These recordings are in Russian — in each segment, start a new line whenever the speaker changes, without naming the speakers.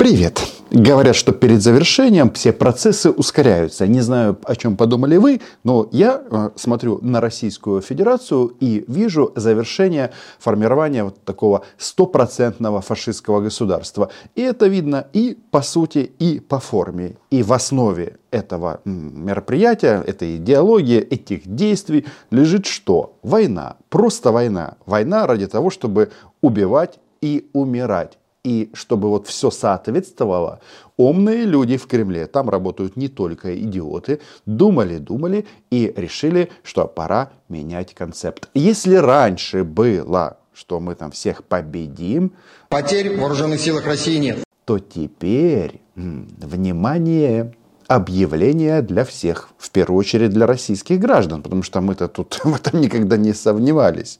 Привет! Говорят, что перед завершением все процессы ускоряются. Не знаю, о чем подумали вы, но я э, смотрю на Российскую Федерацию и вижу завершение формирования вот такого стопроцентного фашистского государства. И это видно и по сути, и по форме. И в основе этого мероприятия, этой идеологии, этих действий лежит что? Война. Просто война. Война ради того, чтобы убивать и умирать. И чтобы вот все соответствовало, умные люди в Кремле, там работают не только идиоты, думали, думали и решили, что пора менять концепт. Если раньше было, что мы там всех победим,
потерь в вооруженных силах России нет,
то теперь, внимание, объявление для всех, в первую очередь для российских граждан, потому что мы-то тут в этом никогда не сомневались.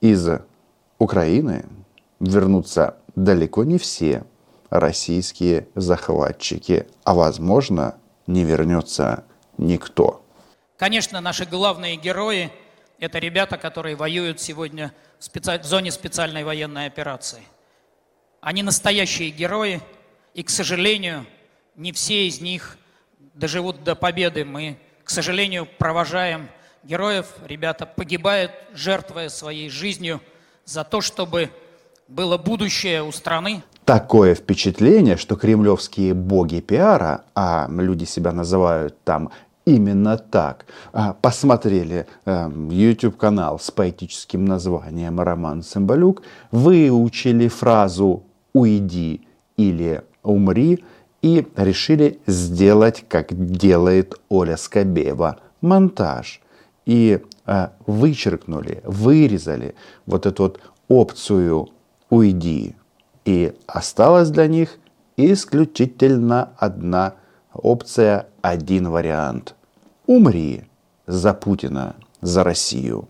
Из Украины вернутся далеко не все российские захватчики, а возможно не вернется никто.
Конечно, наши главные герои – это ребята, которые воюют сегодня в, специ... в зоне специальной военной операции. Они настоящие герои, и, к сожалению, не все из них доживут до победы. Мы, к сожалению, провожаем героев, ребята погибают, жертвуя своей жизнью за то, чтобы было будущее у страны.
Такое впечатление, что кремлевские боги пиара, а люди себя называют там именно так, а, посмотрели эм, YouTube-канал с поэтическим названием «Роман Цымбалюк», выучили фразу «уйди» или «умри» и решили сделать, как делает Оля Скобеева, монтаж. И э, вычеркнули, вырезали вот эту вот опцию уйди. И осталась для них исключительно одна опция, один вариант. Умри за Путина, за Россию.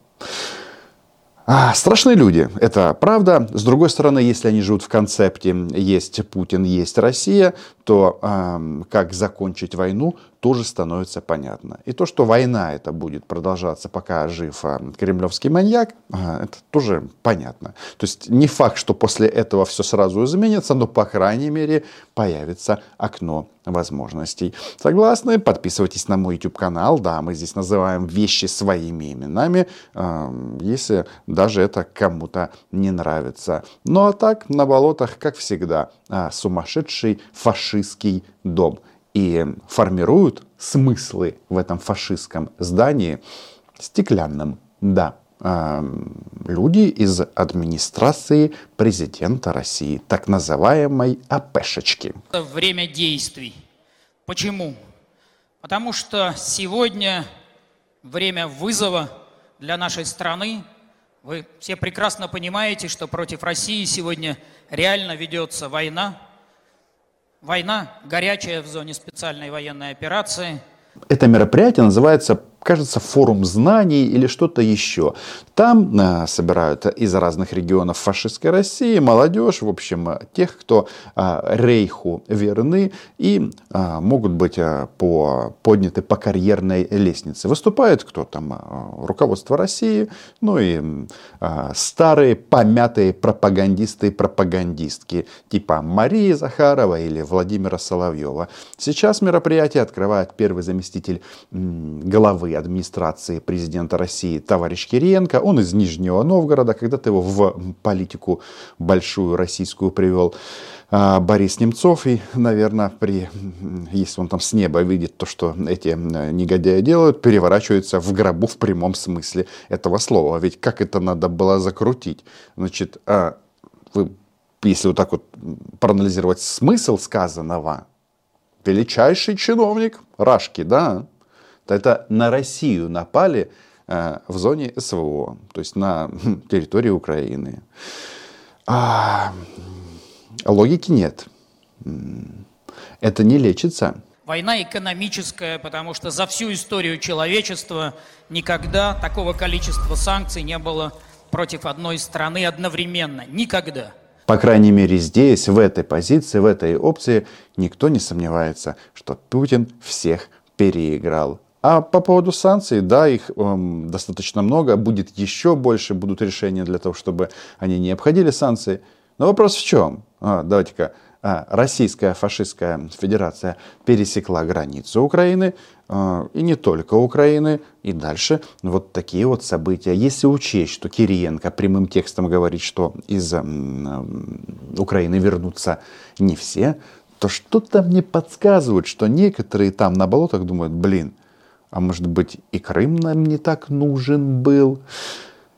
А, страшные люди, это правда. С другой стороны, если они живут в концепте «есть Путин, есть Россия», то э, как закончить войну, тоже становится понятно. И то, что война это будет продолжаться, пока жив э, кремлевский маньяк, э, это тоже понятно. То есть не факт, что после этого все сразу изменится, но, по крайней мере, появится окно возможностей. Согласны? Подписывайтесь на мой YouTube канал. Да, мы здесь называем вещи своими именами, э, если даже это кому-то не нравится. Ну а так, на болотах, как всегда, сумасшедший фашистский дом – и формируют смыслы в этом фашистском здании стеклянным. Да, люди из администрации президента России, так называемой АПшечки.
Время действий. Почему? Потому что сегодня время вызова для нашей страны. Вы все прекрасно понимаете, что против России сегодня реально ведется война, Война горячая в зоне специальной военной операции.
Это мероприятие называется кажется, форум знаний или что-то еще. Там э, собирают из разных регионов фашистской России молодежь, в общем, тех, кто э, рейху верны и э, могут быть э, по, подняты по карьерной лестнице. Выступает кто там? Э, руководство России, ну и э, старые помятые пропагандисты и пропагандистки, типа Марии Захарова или Владимира Соловьева. Сейчас мероприятие открывает первый заместитель главы администрации президента России товарищ Кириенко. Он из Нижнего Новгорода, когда-то его в политику большую российскую привел а, Борис Немцов. И, наверное, при, если он там с неба видит то, что эти негодяи делают, переворачивается в гробу в прямом смысле этого слова. Ведь как это надо было закрутить? Значит, а, вы, если вот так вот проанализировать смысл сказанного, величайший чиновник Рашки, да, это на Россию напали э, в зоне СВО, то есть на территории Украины. А, логики нет. Это не лечится.
Война экономическая, потому что за всю историю человечества никогда такого количества санкций не было против одной страны одновременно. Никогда.
По крайней мере здесь, в этой позиции, в этой опции, никто не сомневается, что Путин всех переиграл. А по поводу санкций, да, их эм, достаточно много, будет еще больше, будут решения для того, чтобы они не обходили санкции. Но вопрос в чем? А, давайте-ка. А, Российская фашистская федерация пересекла границу Украины, а, и не только Украины, и дальше вот такие вот события. Если учесть, что Кириенко прямым текстом говорит, что из Украины вернутся не все, то что-то мне подсказывает, что некоторые там на болотах думают, блин, а может быть и Крым нам не так нужен был.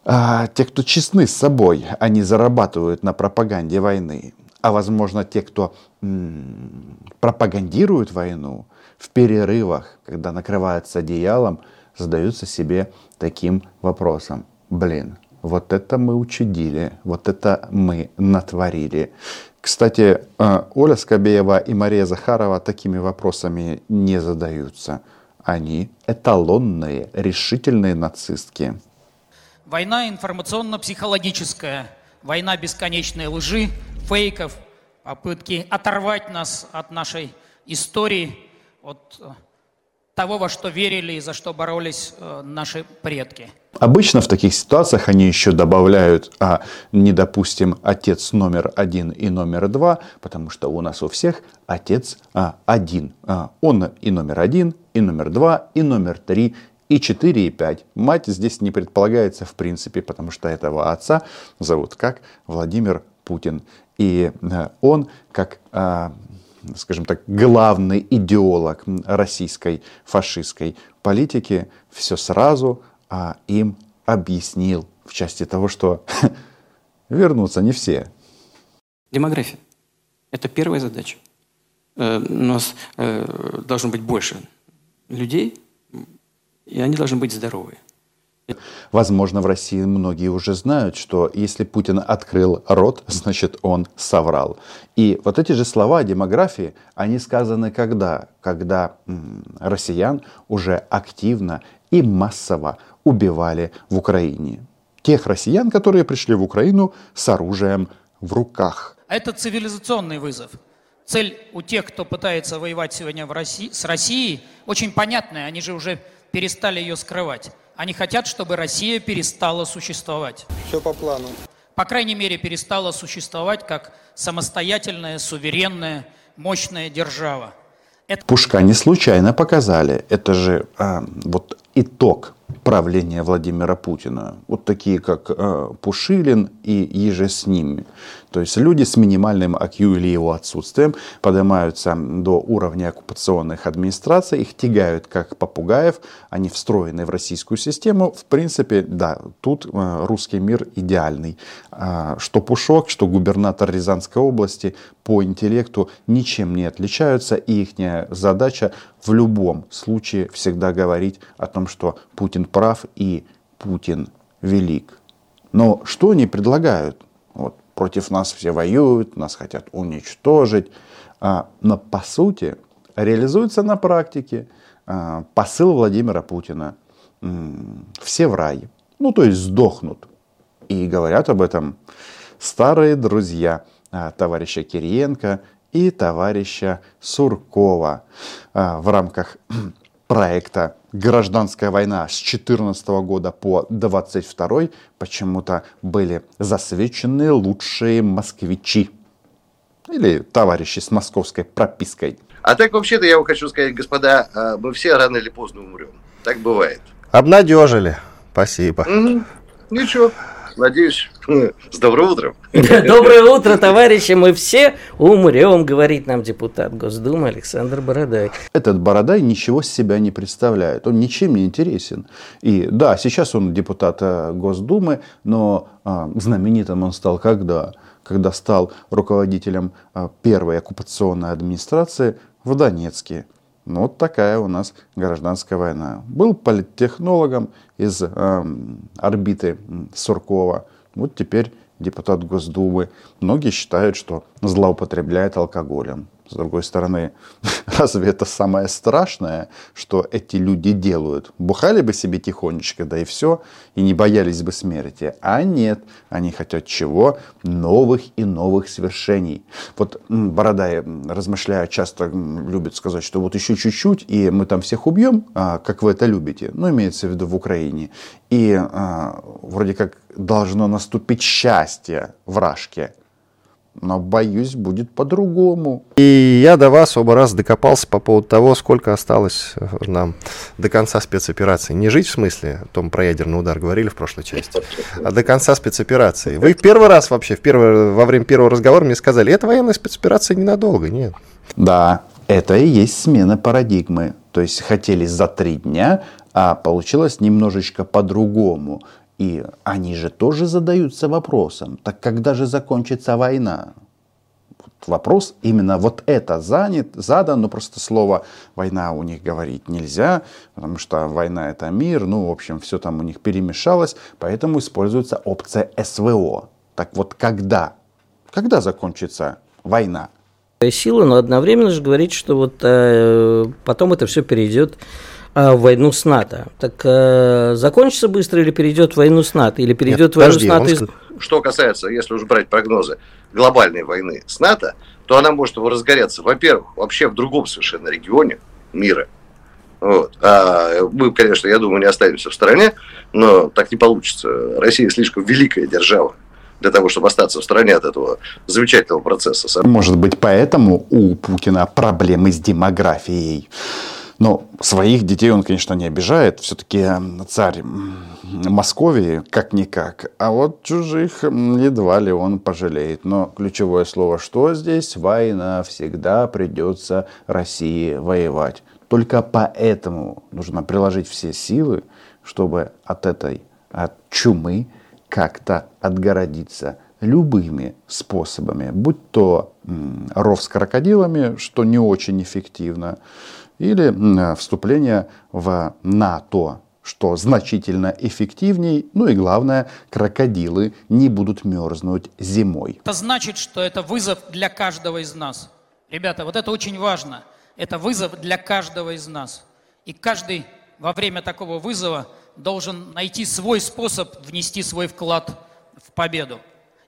А, те, кто честны с собой, они зарабатывают на пропаганде войны. А возможно, те, кто м- пропагандирует войну, в перерывах, когда накрываются одеялом, задаются себе таким вопросом. Блин, вот это мы учудили, вот это мы натворили. Кстати, э, Оля Скобеева и Мария Захарова такими вопросами не задаются. Они эталонные, решительные нацистки.
Война информационно-психологическая, война бесконечной лжи, фейков, попытки оторвать нас от нашей истории, от того, во что верили и за что боролись э, наши предки.
Обычно в таких ситуациях они еще добавляют, а, не допустим, отец номер один и номер два, потому что у нас у всех отец а, один. А, он и номер один, и номер два, и номер три, и 4, и 5. Мать здесь не предполагается в принципе, потому что этого отца зовут как Владимир Путин. И э, он, как а, скажем так, главный идеолог российской фашистской политики, все сразу а, им объяснил в части того, что вернутся не все.
Демография. Это первая задача. Э, у нас э, должно быть больше людей, и они должны быть здоровые.
Возможно, в России многие уже знают, что если Путин открыл рот, значит он соврал. И вот эти же слова о демографии, они сказаны когда? Когда м, россиян уже активно и массово убивали в Украине. Тех россиян, которые пришли в Украину с оружием в руках.
Это цивилизационный вызов. Цель у тех, кто пытается воевать сегодня в России, с Россией, очень понятная. Они же уже перестали ее скрывать. Они хотят, чтобы Россия перестала существовать.
Все по плану.
По крайней мере, перестала существовать как самостоятельная, суверенная, мощная держава.
Это... Пушка не случайно показали. Это же а, вот итог правления Владимира Путина. Вот такие, как э, Пушилин и еже с ними. То есть люди с минимальным IQ или его отсутствием поднимаются до уровня оккупационных администраций, их тягают как попугаев, они встроены в российскую систему. В принципе, да, тут э, русский мир идеальный. Э, что Пушок, что губернатор Рязанской области по интеллекту ничем не отличаются, и их задача в любом случае всегда говорить о том, что Путин прав и Путин велик. Но что они предлагают? Против нас все воюют, нас хотят уничтожить. А, но по сути реализуется на практике а, посыл Владимира Путина. Все в рай. Ну, то есть сдохнут. И говорят об этом старые друзья а, товарища Кириенко и товарища Суркова в рамках проекта «Гражданская война» с 14 года по 22 почему-то были засвечены лучшие москвичи. Или товарищи с московской пропиской.
А так вообще-то я вам хочу сказать, господа, а, мы все рано или поздно умрем. Так бывает.
Обнадежили. Спасибо.
Угу. Ничего. Надеюсь, с добрым утром.
Доброе утро, товарищи. Мы все умрем, говорит нам депутат Госдумы Александр Бородай.
Этот Бородай ничего с себя не представляет. Он ничем не интересен. И да, сейчас он депутат э, Госдумы, но а, знаменитым он стал когда? Когда стал руководителем а, первой оккупационной администрации в Донецке. Ну, вот такая у нас гражданская война. Был политтехнологом из э, орбиты Суркова. Вот теперь депутат Госдумы. Многие считают, что злоупотребляет алкоголем. С другой стороны, разве это самое страшное, что эти люди делают? Бухали бы себе тихонечко, да и все, и не боялись бы смерти. А нет, они хотят чего? Новых и новых свершений. Вот Бородай, размышляя, часто любит сказать, что вот еще чуть-чуть, и мы там всех убьем, а, как вы это любите. Ну, имеется в виду в Украине. И а, вроде как должно наступить счастье вражке. Но, боюсь, будет по-другому.
И я до вас оба раз докопался по поводу того, сколько осталось э, нам до конца спецоперации. Не жить в смысле, о том про ядерный удар говорили в прошлой части, а до конца спецоперации. Вы в первый раз вообще, в первый, во время первого разговора мне сказали, это военная спецоперация ненадолго, нет.
Да, это и есть смена парадигмы. То есть хотели за три дня, а получилось немножечко по-другому. И они же тоже задаются вопросом, так когда же закончится война? вопрос именно вот это занят, задан, но просто слово война у них говорить нельзя, потому что война это мир, ну, в общем, все там у них перемешалось, поэтому используется опция СВО. Так вот, когда? Когда закончится война?
Сила, но одновременно же говорит, что вот э, потом это все перейдет в войну с НАТО. Так э, закончится быстро или перейдет в войну с НАТО? Или перейдет Нет, в войну подожди, с НАТО?
Из... Что касается, если уже брать прогнозы глобальной войны с НАТО, то она может разгореться, во-первых, вообще в другом совершенно регионе мира. Вот. А мы, конечно, я думаю, не останемся в стороне, но так не получится. Россия слишком великая держава для того, чтобы остаться в стороне от этого замечательного процесса.
Может быть, поэтому у Путина проблемы с демографией. Но своих детей он, конечно, не обижает. Все-таки царь Московии, как-никак. А вот чужих едва ли он пожалеет. Но ключевое слово, что здесь? Война. Всегда придется России воевать. Только поэтому нужно приложить все силы, чтобы от этой от чумы как-то отгородиться любыми способами, будь то ров с крокодилами, что не очень эффективно, или вступление в НАТО, что значительно эффективней, ну и главное, крокодилы не будут мерзнуть зимой.
Это значит, что это вызов для каждого из нас. Ребята, вот это очень важно. Это вызов для каждого из нас. И каждый во время такого вызова должен найти свой способ внести свой вклад в победу.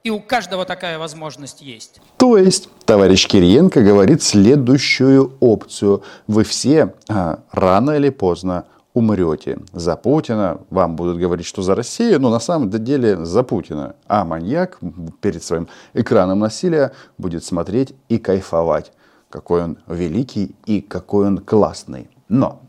И у каждого такая возможность есть.
То есть, товарищ Кириенко говорит следующую опцию. Вы все а, рано или поздно умрете за Путина. Вам будут говорить, что за Россию, но на самом деле за Путина. А маньяк перед своим экраном насилия будет смотреть и кайфовать. Какой он великий и какой он классный. Но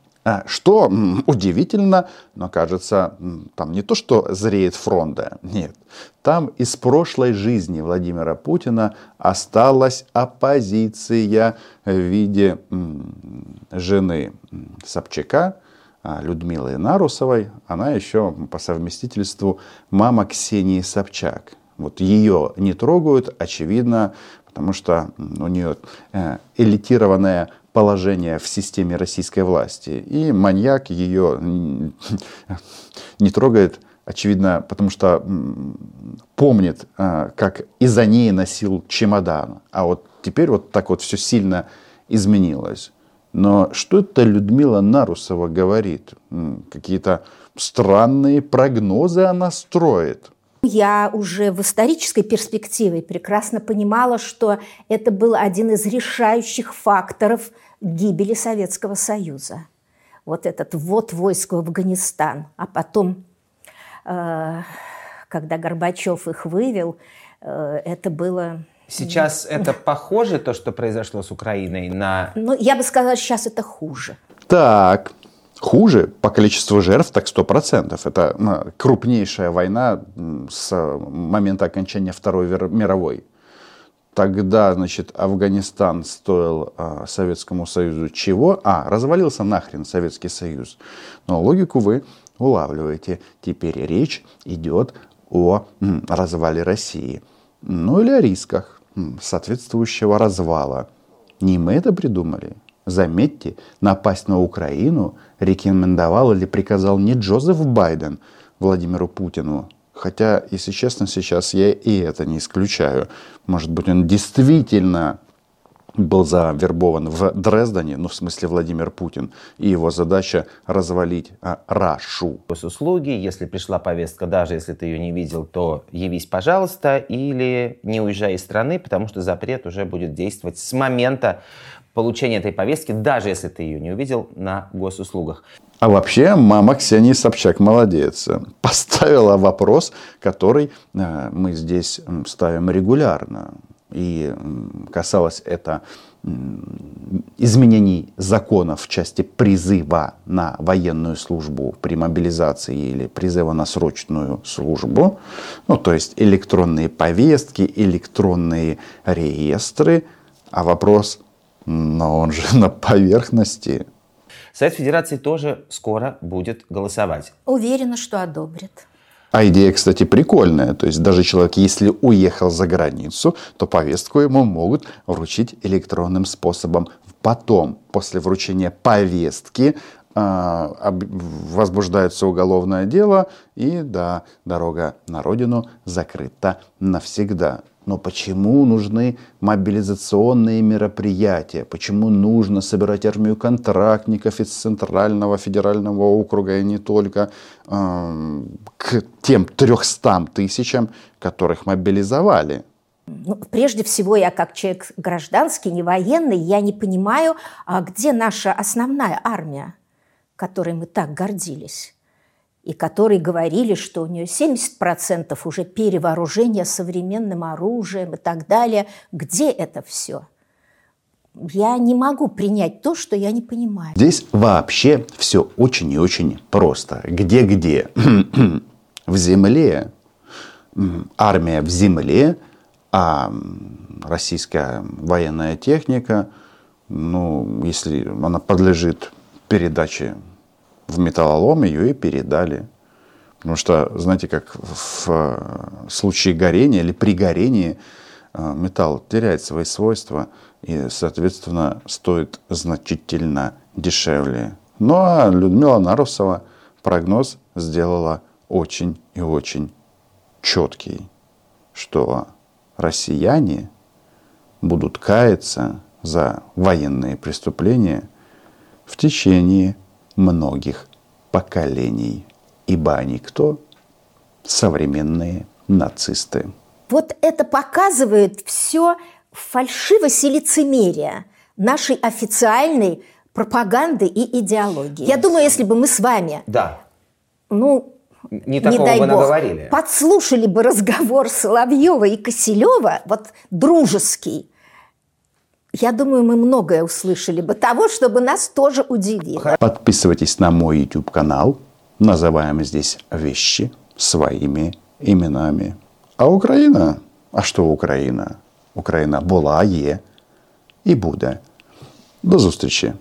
что удивительно, но кажется, там не то, что зреет фронта, нет. Там из прошлой жизни Владимира Путина осталась оппозиция в виде жены Собчака, а, Людмилы Нарусовой. Она еще по совместительству мама Ксении Собчак. Вот ее не трогают, очевидно, потому что у нее э, элитированная положение в системе российской власти. И маньяк ее не трогает, очевидно, потому что помнит, а, как из-за ней носил чемодан. А вот теперь вот так вот все сильно изменилось. Но что это Людмила Нарусова говорит? Какие-то странные прогнозы она строит.
Я уже в исторической перспективе прекрасно понимала, что это был один из решающих факторов – гибели Советского Союза. Вот этот ввод войск в Афганистан. А потом, э, когда Горбачев их вывел, э, это было...
Сейчас это похоже, то, что произошло с Украиной, на...
Ну, я бы сказала, сейчас это хуже.
Так, Хуже по количеству жертв, так 100%. Это крупнейшая война с момента окончания Второй мировой. Тогда, значит, Афганистан стоил а, Советскому Союзу чего? А, развалился нахрен Советский Союз. Но логику вы улавливаете. Теперь речь идет о м, развале России. Ну или о рисках м, соответствующего развала. Не мы это придумали. Заметьте, напасть на Украину рекомендовал или приказал не Джозеф Байден Владимиру Путину, Хотя, если честно, сейчас я и это не исключаю. Может быть, он действительно был завербован в Дрездене, ну, в смысле Владимир Путин, и его задача развалить а, Рашу.
Госуслуги, если пришла повестка, даже если ты ее не видел, то явись, пожалуйста, или не уезжай из страны, потому что запрет уже будет действовать с момента получения этой повестки, даже если ты ее не увидел на госуслугах.
А вообще мама Ксении Собчак молодец. Поставила вопрос, который э, мы здесь ставим регулярно. И касалось это изменений законов в части призыва на военную службу при мобилизации или призыва на срочную службу, ну то есть электронные повестки, электронные реестры, а вопрос, но он же на поверхности.
Совет Федерации тоже скоро будет голосовать.
Уверена, что одобрит.
А идея, кстати, прикольная. То есть даже человек, если уехал за границу, то повестку ему могут вручить электронным способом. Потом, после вручения повестки, а, возбуждается уголовное дело, и да, дорога на родину закрыта навсегда. Но почему нужны мобилизационные мероприятия? Почему нужно собирать армию контрактников из Центрального федерального округа и не только э, к тем 300 тысячам, которых мобилизовали?
Ну, прежде всего, я как человек гражданский, не военный, я не понимаю, а где наша основная армия, которой мы так гордились и которые говорили, что у нее 70% уже перевооружения современным оружием и так далее. Где это все? Я не могу принять то, что я не понимаю.
Здесь вообще все очень и очень просто. Где-где? в земле. Армия в земле, а российская военная техника, ну, если она подлежит передаче в металлолом ее и передали. Потому что, знаете, как в э, случае горения или при горении э, металл теряет свои свойства и, соответственно, стоит значительно дешевле. Ну а Людмила Нарусова прогноз сделала очень и очень четкий, что россияне будут каяться за военные преступления в течение многих поколений, ибо они кто? Современные нацисты.
Вот это показывает все фальшивость и лицемерие нашей официальной пропаганды и идеологии. Я думаю, если бы мы с вами,
да.
ну,
не, не дай бог, наговорили.
подслушали бы разговор Соловьева и Киселева, вот дружеский, я думаю, мы многое услышали бы того, чтобы нас тоже удивило.
Подписывайтесь на мой YouTube канал. Называем здесь вещи своими именами. А Украина? А что Украина? Україна була, є і буде. До зустрічі!